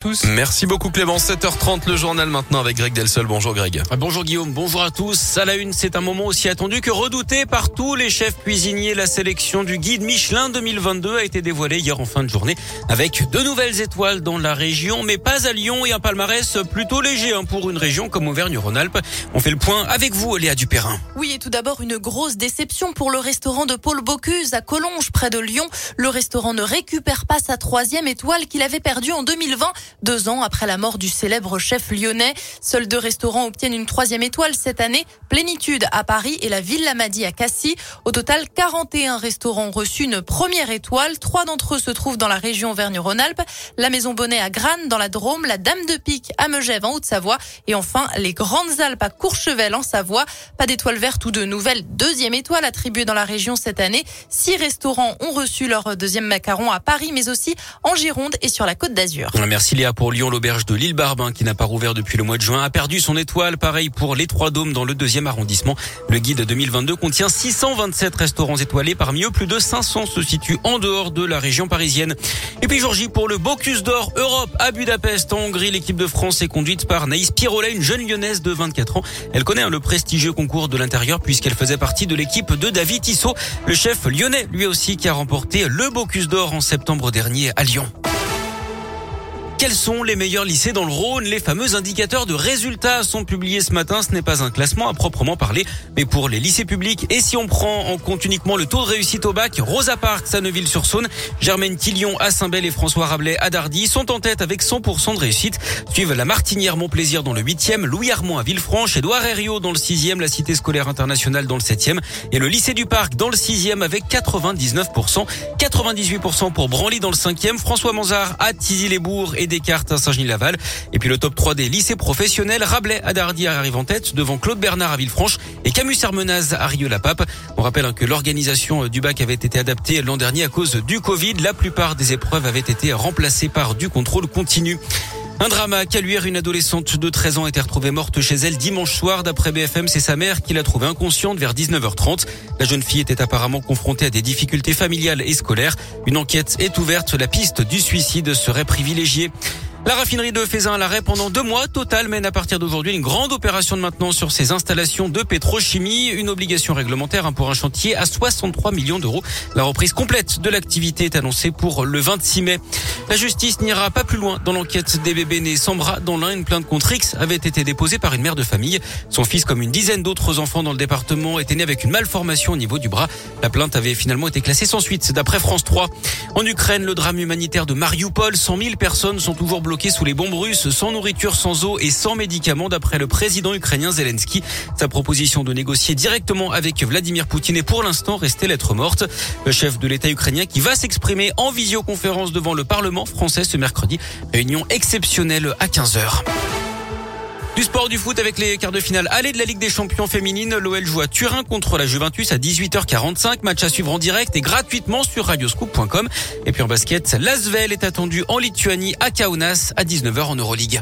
tous. Merci beaucoup Clément. 7h30 le journal maintenant avec Greg Delsol. Bonjour Greg. Bonjour Guillaume, bonjour à tous. À la une, c'est un moment aussi attendu que redouté par tous les chefs cuisiniers. La sélection du guide Michelin 2022 a été dévoilée hier en fin de journée avec de nouvelles étoiles dans la région, mais pas à Lyon et un palmarès plutôt léger hein, pour une région comme Auvergne-Rhône-Alpes. On fait le point avec vous, Léa Dupérin. Oui, et tout d'abord une grosse déception pour le restaurant de Paul Bocuse à Collonges, près de Lyon. Le restaurant ne récupère pas sa troisième étoile qu'il avait perdue en 2020 deux ans après la mort du célèbre chef lyonnais. Seuls deux restaurants obtiennent une troisième étoile cette année. Plénitude à Paris et la Ville Lamadi à Cassis. Au total, 41 restaurants ont reçu une première étoile. Trois d'entre eux se trouvent dans la région Auvergne-Rhône-Alpes. La Maison Bonnet à Grannes dans la Drôme, la Dame de Pique à Megève en Haute-Savoie et enfin les Grandes Alpes à Courchevel en Savoie. Pas d'étoile verte ou de nouvelle deuxième étoile attribuée dans la région cette année. Six restaurants ont reçu leur deuxième macaron à Paris mais aussi en Gironde et sur la Côte d'Azur. Merci pour Lyon, l'auberge de l'île Barbin, qui n'a pas rouvert depuis le mois de juin, a perdu son étoile. Pareil pour les Trois Dômes dans le deuxième arrondissement. Le guide 2022 contient 627 restaurants étoilés. Parmi eux, plus de 500 se situent en dehors de la région parisienne. Et puis Georgie pour le Bocuse d'Or Europe à Budapest, en Hongrie. L'équipe de France est conduite par Naïs Pirolet, une jeune lyonnaise de 24 ans. Elle connaît le prestigieux concours de l'intérieur puisqu'elle faisait partie de l'équipe de David Tissot, le chef lyonnais, lui aussi, qui a remporté le Bocuse d'Or en septembre dernier à Lyon. Quels sont les meilleurs lycées dans le Rhône? Les fameux indicateurs de résultats sont publiés ce matin. Ce n'est pas un classement à proprement parler, mais pour les lycées publics. Et si on prend en compte uniquement le taux de réussite au bac, Rosa Parks à Neuville-sur-Saône, Germaine Tillion à Saint-Bel et François Rabelais à Dardy sont en tête avec 100% de réussite. Suivent la Martinière Montplaisir dans le 8e, Louis Armand à Villefranche, Édouard Herriot dans le 6e, la Cité scolaire internationale dans le 7e et le lycée du Parc dans le 6e avec 99%. 98% pour Branly dans le 5e, François Manzard à Tizy-les-Bourgs et Descartes à Saint-Genis-Laval. Et puis le top 3 des lycées professionnels, Rabelais à arrive en tête devant Claude Bernard à Villefranche et Camus Armenaz à Rieux-la-Pape. On rappelle hein, que l'organisation du bac avait été adaptée l'an dernier à cause du Covid. La plupart des épreuves avaient été remplacées par du contrôle continu. Un drame à Caluire, une adolescente de 13 ans a été retrouvée morte chez elle dimanche soir. D'après BFM, c'est sa mère qui l'a trouvée inconsciente vers 19h30. La jeune fille était apparemment confrontée à des difficultés familiales et scolaires. Une enquête est ouverte. La piste du suicide serait privilégiée. La raffinerie de Faisin à l'arrêt pendant deux mois. Total mène à partir d'aujourd'hui une grande opération de maintenance sur ses installations de pétrochimie. Une obligation réglementaire hein, pour un chantier à 63 millions d'euros. La reprise complète de l'activité est annoncée pour le 26 mai. La justice n'ira pas plus loin dans l'enquête des bébés nés sans bras. Dans l'un, une plainte contre X avait été déposée par une mère de famille. Son fils, comme une dizaine d'autres enfants dans le département, était né avec une malformation au niveau du bras. La plainte avait finalement été classée sans suite, d'après France 3. En Ukraine, le drame humanitaire de Mariupol. 100 000 personnes sont toujours bloqué sous les bombes russes, sans nourriture, sans eau et sans médicaments, d'après le président ukrainien Zelensky. Sa proposition de négocier directement avec Vladimir Poutine est pour l'instant restée lettre morte. Le chef de l'État ukrainien qui va s'exprimer en visioconférence devant le Parlement français ce mercredi. Réunion exceptionnelle à 15h. Du sport du foot avec les quarts de finale aller de la Ligue des Champions féminines. L'OL joue à Turin contre la Juventus à 18h45. Match à suivre en direct et gratuitement sur radioscoop.com. Et puis en basket, l'Asvel est attendu en Lituanie à Kaunas à 19h en Euroleague.